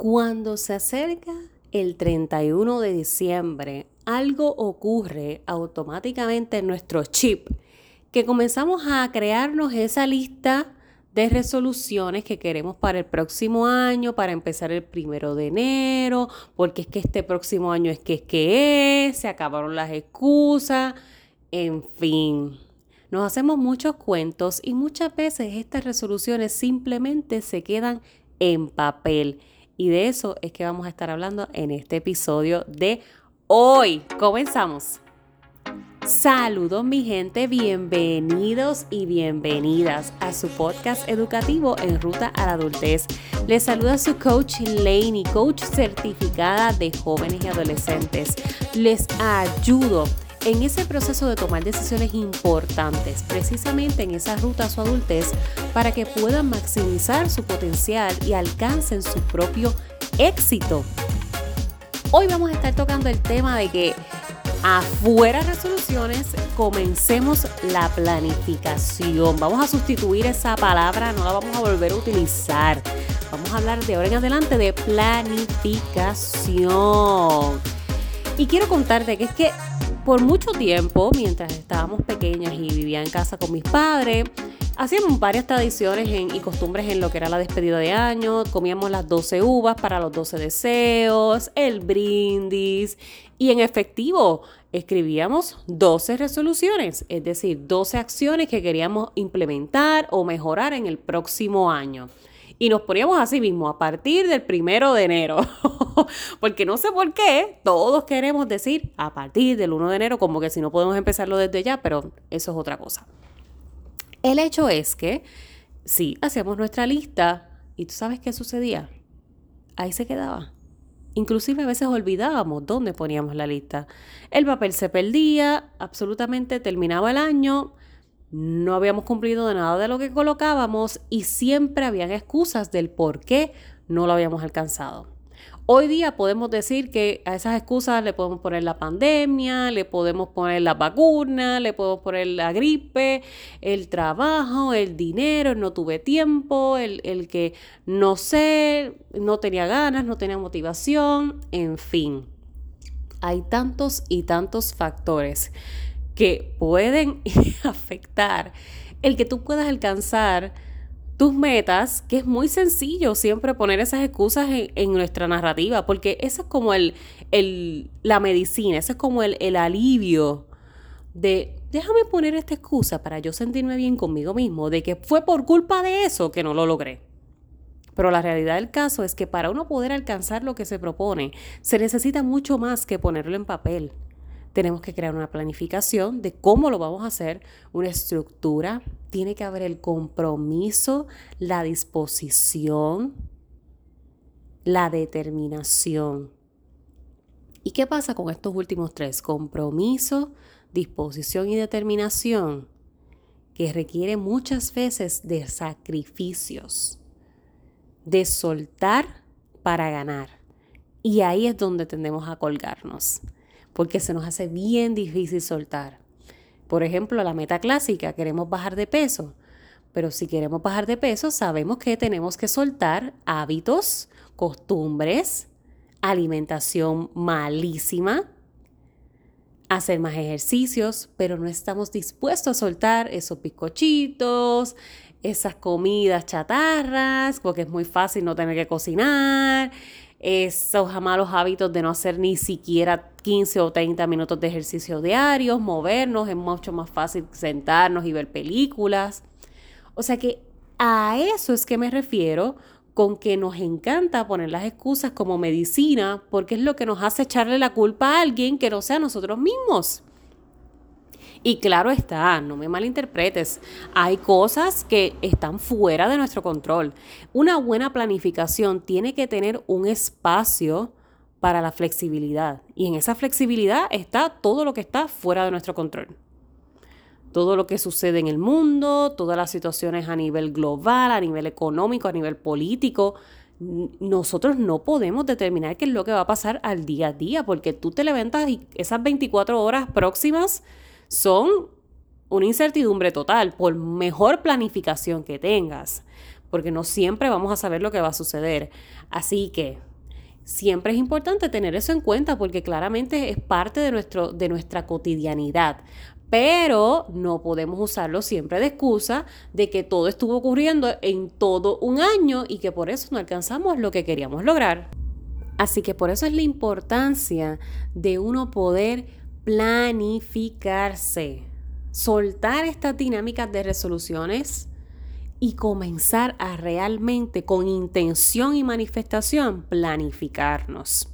Cuando se acerca el 31 de diciembre, algo ocurre automáticamente en nuestro chip, que comenzamos a crearnos esa lista de resoluciones que queremos para el próximo año, para empezar el primero de enero, porque es que este próximo año es que es que es, se acabaron las excusas, en fin. Nos hacemos muchos cuentos y muchas veces estas resoluciones simplemente se quedan en papel y de eso es que vamos a estar hablando en este episodio de hoy. Comenzamos. Saludos mi gente, bienvenidos y bienvenidas a su podcast educativo en ruta a la adultez. Les saluda su coach Laney, coach certificada de jóvenes y adolescentes. Les ayudo en ese proceso de tomar decisiones importantes, precisamente en esa ruta a su adultez, para que puedan maximizar su potencial y alcancen su propio éxito. Hoy vamos a estar tocando el tema de que afuera resoluciones, comencemos la planificación. Vamos a sustituir esa palabra, no la vamos a volver a utilizar. Vamos a hablar de ahora en adelante de planificación. Y quiero contarte que es que por mucho tiempo, mientras estábamos pequeñas y vivía en casa con mis padres, hacíamos varias tradiciones y costumbres en lo que era la despedida de año. Comíamos las 12 uvas para los 12 deseos, el brindis y en efectivo escribíamos 12 resoluciones, es decir, 12 acciones que queríamos implementar o mejorar en el próximo año. Y nos poníamos así mismo a partir del primero de enero. Porque no sé por qué todos queremos decir a partir del 1 de enero, como que si no podemos empezarlo desde ya, pero eso es otra cosa. El hecho es que sí, hacíamos nuestra lista y tú sabes qué sucedía. Ahí se quedaba. Inclusive a veces olvidábamos dónde poníamos la lista. El papel se perdía, absolutamente terminaba el año no habíamos cumplido de nada de lo que colocábamos y siempre habían excusas del por qué no lo habíamos alcanzado. Hoy día podemos decir que a esas excusas le podemos poner la pandemia, le podemos poner la vacuna, le podemos poner la gripe, el trabajo, el dinero, no tuve tiempo, el, el que no sé, no tenía ganas, no tenía motivación, en fin. Hay tantos y tantos factores que pueden afectar el que tú puedas alcanzar tus metas, que es muy sencillo siempre poner esas excusas en, nuestra narrativa, porque eso es como el, la medicina, eso es como el, el alivio de déjame poner esta excusa para yo sentirme bien conmigo mismo, de que fue por culpa de eso que no lo logré. Pero la realidad del caso es que para uno poder alcanzar lo que se propone, se necesita mucho más que ponerlo en papel tenemos que crear una planificación de cómo lo vamos a hacer, una estructura, tiene que haber el compromiso, la disposición, la determinación. ¿Y qué pasa con estos últimos tres? Compromiso, disposición y determinación, que requiere muchas veces de sacrificios, de soltar para ganar. Y ahí es donde tendemos a colgarnos porque se nos hace bien difícil soltar. Por ejemplo, la meta clásica, queremos bajar de peso, pero si queremos bajar de peso, sabemos que tenemos que soltar hábitos, costumbres, alimentación malísima, hacer más ejercicios, pero no estamos dispuestos a soltar esos bizcochitos, esas comidas chatarras, porque es muy fácil no tener que cocinar, esos malos hábitos de no hacer ni siquiera 15 o 30 minutos de ejercicio diarios, movernos, es mucho más fácil sentarnos y ver películas. O sea que a eso es que me refiero con que nos encanta poner las excusas como medicina porque es lo que nos hace echarle la culpa a alguien que no sea nosotros mismos. Y claro está, no me malinterpretes, hay cosas que están fuera de nuestro control. Una buena planificación tiene que tener un espacio para la flexibilidad. Y en esa flexibilidad está todo lo que está fuera de nuestro control. Todo lo que sucede en el mundo, todas las situaciones a nivel global, a nivel económico, a nivel político. Nosotros no podemos determinar qué es lo que va a pasar al día a día, porque tú te levantas y esas 24 horas próximas son una incertidumbre total, por mejor planificación que tengas, porque no siempre vamos a saber lo que va a suceder. Así que siempre es importante tener eso en cuenta porque claramente es parte de, nuestro, de nuestra cotidianidad. Pero no podemos usarlo siempre de excusa de que todo estuvo ocurriendo en todo un año y que por eso no alcanzamos lo que queríamos lograr. Así que por eso es la importancia de uno poder planificarse, soltar estas dinámicas de resoluciones y comenzar a realmente con intención y manifestación planificarnos.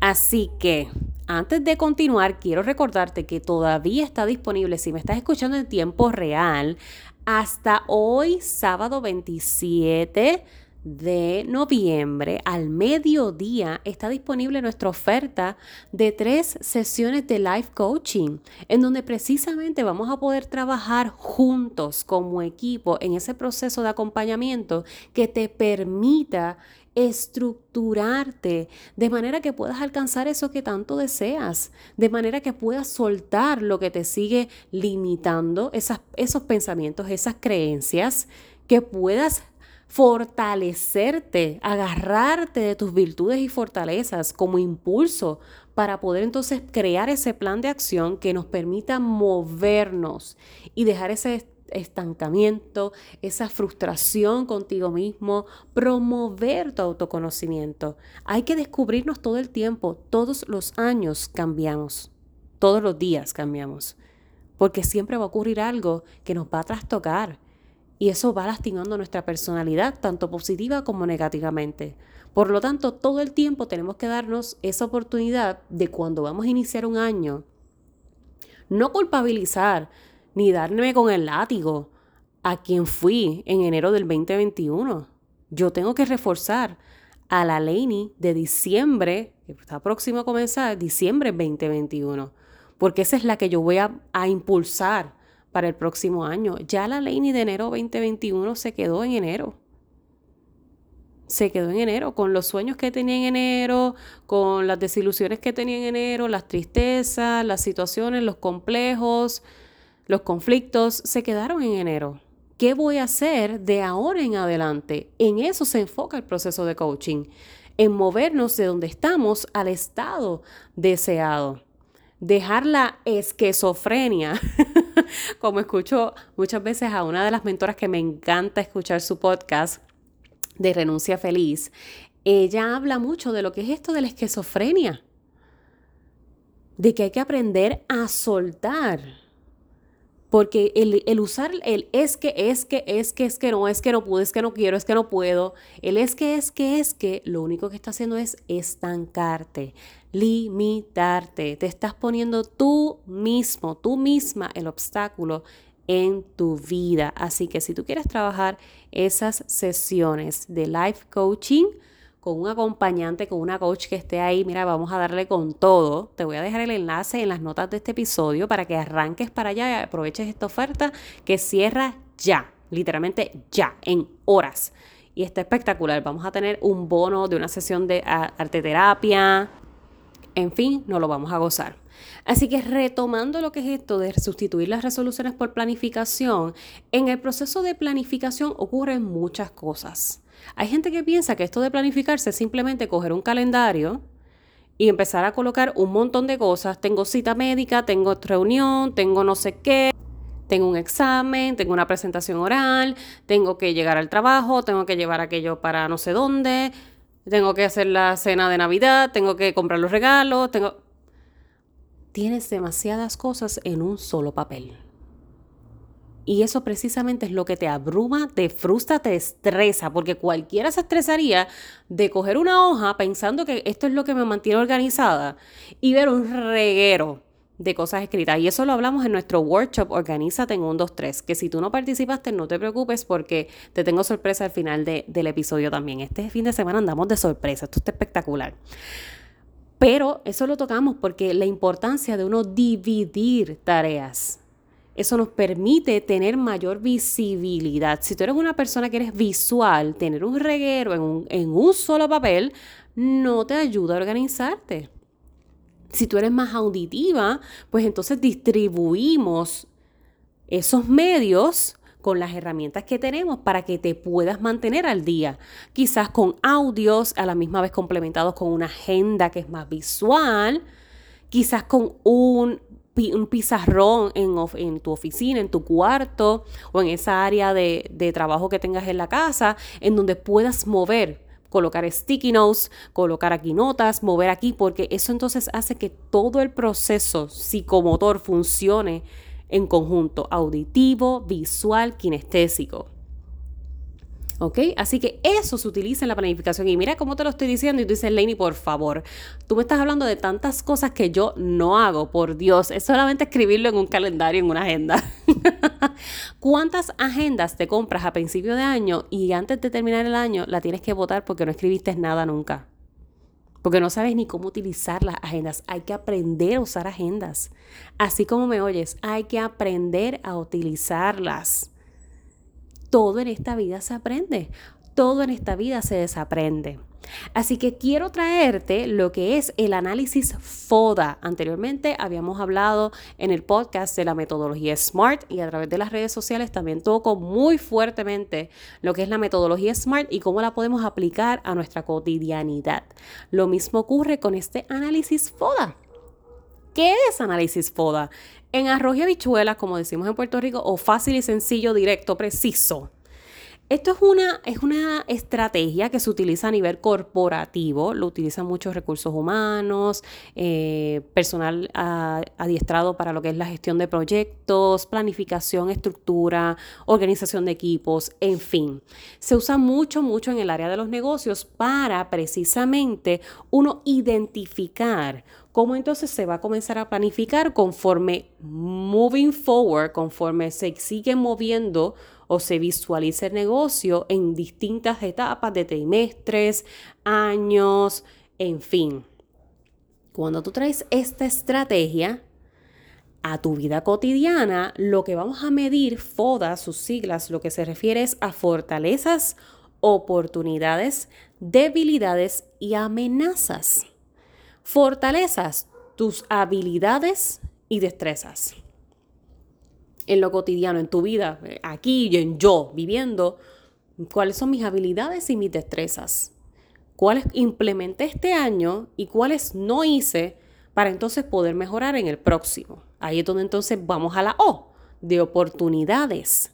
Así que antes de continuar, quiero recordarte que todavía está disponible, si me estás escuchando en tiempo real, hasta hoy, sábado 27 de noviembre al mediodía está disponible nuestra oferta de tres sesiones de life coaching, en donde precisamente vamos a poder trabajar juntos como equipo en ese proceso de acompañamiento que te permita estructurarte de manera que puedas alcanzar eso que tanto deseas, de manera que puedas soltar lo que te sigue limitando, esas, esos pensamientos, esas creencias, que puedas fortalecerte, agarrarte de tus virtudes y fortalezas como impulso para poder entonces crear ese plan de acción que nos permita movernos y dejar ese estancamiento, esa frustración contigo mismo, promover tu autoconocimiento. Hay que descubrirnos todo el tiempo, todos los años cambiamos, todos los días cambiamos, porque siempre va a ocurrir algo que nos va a trastocar y eso va lastimando nuestra personalidad, tanto positiva como negativamente. Por lo tanto, todo el tiempo tenemos que darnos esa oportunidad de cuando vamos a iniciar un año, no culpabilizar ni darme con el látigo a quien fui en enero del 2021. Yo tengo que reforzar a la Laney de diciembre, que está próximo a comenzar, diciembre 2021, porque esa es la que yo voy a impulsar para el próximo año. Ya la ley de enero 2021 se quedó en enero. Se quedó en enero con los sueños que tenía en enero, con las desilusiones que tenía en enero, las tristezas, las situaciones, los complejos, los conflictos, se quedaron en enero. ¿Qué voy a hacer de ahora en adelante? En eso se enfoca el proceso de coaching, en movernos de donde estamos al estado deseado. Dejar la esquizofrenia como escucho muchas veces a una de las mentoras que me encanta escuchar su podcast de Renuncia Feliz, ella habla mucho de lo que es esto de la esquizofrenia, de que hay que aprender a soltar porque el, usar el es que, es que, es que, es que no, es que no pude, es que no quiero, es que no puedo, el es que, es que, es que, lo único que está haciendo es estancarte, limitarte. Te estás poniendo tú mismo, tú misma el obstáculo en tu vida. Así que si tú quieres trabajar esas sesiones de life coaching, con un acompañante, con una coach que esté ahí, mira, vamos a darle con todo. Te voy a dejar el enlace en las notas de este episodio para que arranques para allá y aproveches esta oferta que cierra ya, literalmente ya, en horas. Y está espectacular. Vamos a tener un bono de una sesión de arte terapia. En fin, no lo vamos a gozar. Así que retomando lo que es esto de sustituir las resoluciones por planificación, en el proceso de planificación ocurren muchas cosas. Hay gente que piensa que esto de planificarse es simplemente coger un calendario y empezar a colocar un montón de cosas. Tengo cita médica, tengo reunión, tengo no sé qué, tengo un examen, tengo una presentación oral, tengo que llegar al trabajo, tengo que llevar aquello para no sé dónde, tengo que hacer la cena de Navidad, tengo que comprar los regalos, tengo... Tienes demasiadas cosas en un solo papel. Y eso precisamente es lo que te abruma, te frustra, te estresa, porque cualquiera se estresaría de coger una hoja pensando que esto es lo que me mantiene organizada y ver un reguero de cosas escritas. Y eso lo hablamos en nuestro workshop Organízate en 1, 2, 3, que si tú no participaste no te preocupes porque te tengo sorpresa al final del episodio también. Este fin de semana andamos de sorpresa, esto está espectacular. Pero eso lo tocamos porque la importancia de uno dividir tareas eso nos permite tener mayor visibilidad. Si tú eres una persona que eres visual, tener un reguero en un, en un solo papel no te ayuda a organizarte. Si tú eres más auditiva, pues entonces distribuimos esos medios con las herramientas que tenemos para que te puedas mantener al día. Quizás con audios, a la misma vez complementados con una agenda que es más visual, quizás con un un pizarrón en, tu oficina, en tu cuarto o en esa área de, de trabajo que tengas en la casa, en donde puedas mover colocar sticky notes, colocar aquí notas, mover aquí, porque eso entonces hace que todo el proceso psicomotor funcione en conjunto, auditivo, visual, kinestésico. ¿Ok? Así que eso se utiliza en la planificación. Y mira cómo te lo estoy diciendo. Y tú dices, Lainey, por favor, tú me estás hablando de tantas cosas que yo no hago, por Dios. Es solamente escribirlo en un calendario, en una agenda. ¿Cuántas agendas te compras a principio de año y antes de terminar el año la tienes que votar porque no escribiste nada nunca? Porque no sabes ni cómo utilizar las agendas. Hay que aprender a usar agendas. Así como me oyes, hay que aprender a utilizarlas todo en esta vida se aprende, todo en esta vida se desaprende. Así que quiero traerte lo que es el análisis FODA. Anteriormente habíamos hablado en el podcast de la metodología SMART y a través de las redes sociales también toco muy fuertemente lo que es la metodología SMART y cómo la podemos aplicar a nuestra cotidianidad. Lo mismo ocurre con este análisis FODA. ¿Qué es análisis FODA? En arroz y habichuelas, como decimos en Puerto Rico, o fácil y sencillo, directo, preciso. Esto es una, es una estrategia que se utiliza a nivel corporativo, lo utilizan muchos recursos humanos, eh, personal adiestrado para lo que es la gestión de proyectos, planificación, estructura, organización de equipos, en fin. Se usa mucho, mucho en el área de los negocios para precisamente uno identificar cómo entonces se va a comenzar a planificar conforme moving forward, conforme se sigue moviendo o se visualiza el negocio en distintas etapas de trimestres, años, en fin. Cuando tú traes esta estrategia a tu vida cotidiana, lo que vamos a medir, FODA, sus siglas, lo que se refiere es a fortalezas, oportunidades, debilidades y amenazas. Fortalezas, tus habilidades y destrezas en lo cotidiano, en tu vida, aquí y en yo, viviendo, cuáles son mis habilidades y mis destrezas, cuáles implementé este año y cuáles no hice para entonces poder mejorar en el próximo. Ahí es donde entonces vamos a la O, de oportunidades.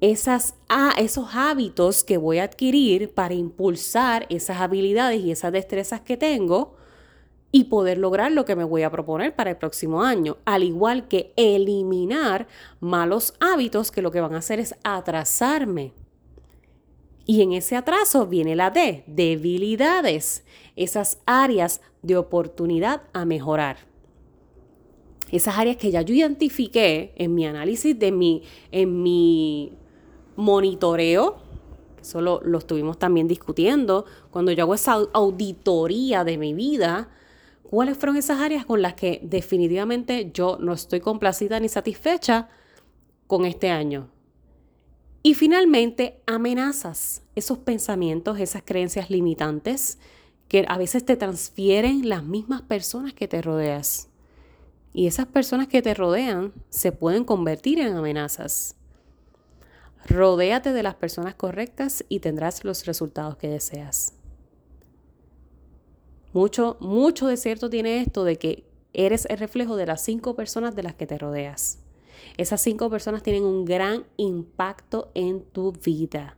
Esas, ah, esos hábitos que voy a adquirir para impulsar esas habilidades y esas destrezas que tengo y poder lograr lo que me voy a proponer para el próximo año, al igual que eliminar malos hábitos que lo que van a hacer es atrasarme. Y en ese atraso viene la D, debilidades, esas áreas de oportunidad a mejorar. Esas áreas que ya yo identifiqué en mi análisis de mi, en mi monitoreo, eso lo, lo estuvimos también discutiendo, cuando yo hago esa auditoría de mi vida, cuáles fueron esas áreas con las que definitivamente yo no estoy complacida ni satisfecha con este año. Y finalmente, amenazas, esos pensamientos, esas creencias limitantes que a veces te transfieren las mismas personas que te rodeas. Y esas personas que te rodean se pueden convertir en amenazas. Rodéate de las personas correctas y tendrás los resultados que deseas. Mucho, mucho de cierto tiene esto de que eres el reflejo de las cinco personas de las que te rodeas. Esas cinco personas tienen un gran impacto en tu vida.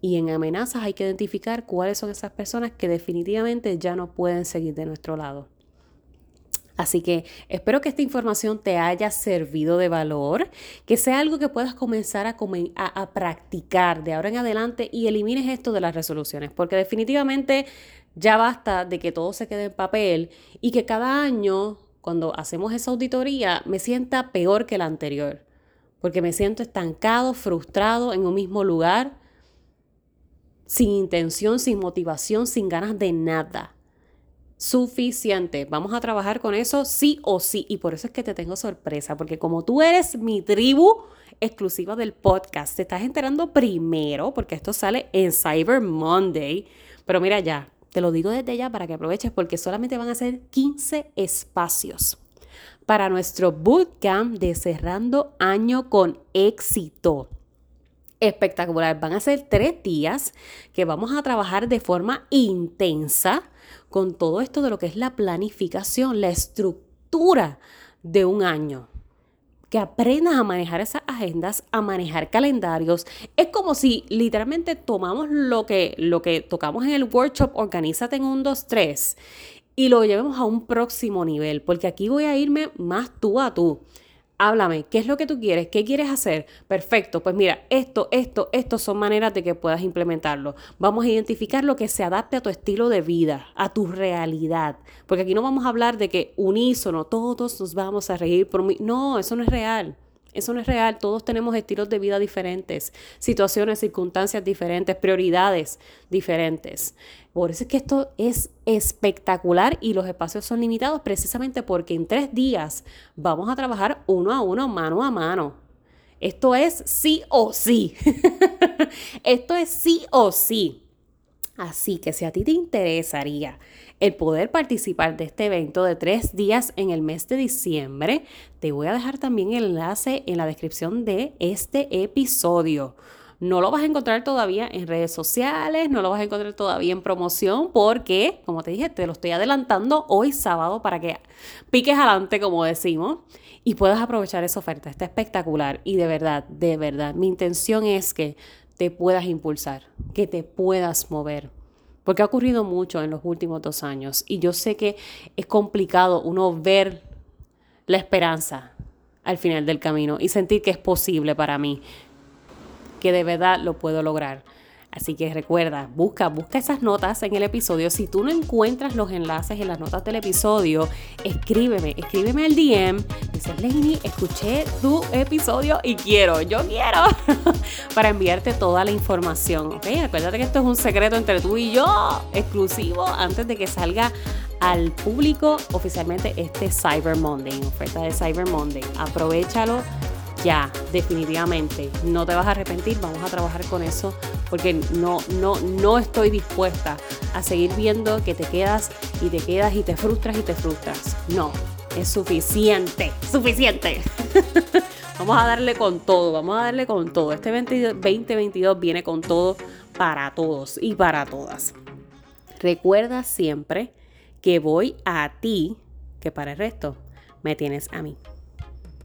Y en amenazas hay que identificar cuáles son esas personas que definitivamente ya no pueden seguir de nuestro lado. Así que espero que esta información te haya servido de valor, que sea algo que puedas comenzar a, a, practicar de ahora en adelante y elimines esto de las resoluciones, porque definitivamente ya basta de que todo se quede en papel y que cada año, cuando hacemos esa auditoría, me sienta peor que la anterior, porque me siento estancado, frustrado en un mismo lugar, sin intención, sin motivación, sin ganas de nada. Suficiente. Vamos a trabajar con eso sí o sí. Y por eso es que te tengo sorpresa, porque como tú eres mi tribu exclusiva del podcast, te estás enterando primero, porque esto sale en Cyber Monday. Pero mira ya, te lo digo desde ya para que aproveches porque solamente van a ser 15 espacios para nuestro bootcamp de cerrando año con éxito. Espectacular. Van a ser tres días que vamos a trabajar de forma intensa con todo esto de lo que es la planificación, la estructura de un año que aprendas a manejar esas agendas, a manejar calendarios. Es como si literalmente tomamos lo que, lo que tocamos en el workshop, organízate en un 2, 3 y lo llevemos a un próximo nivel, porque aquí voy a irme más tú a tú. Háblame, ¿qué es lo que tú quieres? ¿Qué quieres hacer? Perfecto, pues mira, esto, esto, esto son maneras de que puedas implementarlo. Vamos a identificar lo que se adapte a tu estilo de vida, a tu realidad. Porque aquí no vamos a hablar de que unísono, todos nos vamos a reír por mí. No, eso no es real. Eso no es real, todos tenemos estilos de vida diferentes, situaciones, circunstancias diferentes, prioridades diferentes. Por eso es que esto es espectacular y los espacios son limitados precisamente porque en tres días vamos a trabajar uno a uno, mano a mano. Esto es sí o sí. esto es sí o sí. Así que si a ti te interesaría el poder participar de este evento de tres días en el mes de diciembre, te voy a dejar también el enlace en la descripción de este episodio. No lo vas a encontrar todavía en redes sociales, no lo vas a encontrar todavía en promoción porque, como te dije, te lo estoy adelantando hoy sábado para que piques adelante, como decimos, y puedas aprovechar esa oferta. Está espectacular y de verdad, de verdad, mi intención es que te puedas impulsar, que te puedas mover. Porque ha ocurrido mucho en los últimos dos años y yo sé que es complicado uno ver la esperanza al final del camino y sentir que es posible para mí, que de verdad lo puedo lograr. Así que recuerda, busca, busca esas notas en el episodio. Si tú no encuentras los enlaces en las notas del episodio, escríbeme, escríbeme al DM. Dice, Lenny, escuché tu episodio y quiero, yo quiero, para enviarte toda la información. ¿ok? Acuérdate que esto es un secreto entre tú y yo, exclusivo, antes de que salga al público oficialmente este Cyber Monday, oferta de Cyber Monday. Aprovechalo ya, definitivamente. No te vas a arrepentir, vamos a trabajar con eso porque no, no, no estoy dispuesta a seguir viendo que te quedas y te quedas y te frustras y te frustras. No, es suficiente, suficiente. vamos a darle con todo, vamos a darle con todo. Este 2022 viene con todo para todos y para todas. Recuerda siempre que voy a ti, que para el resto me tienes a mí.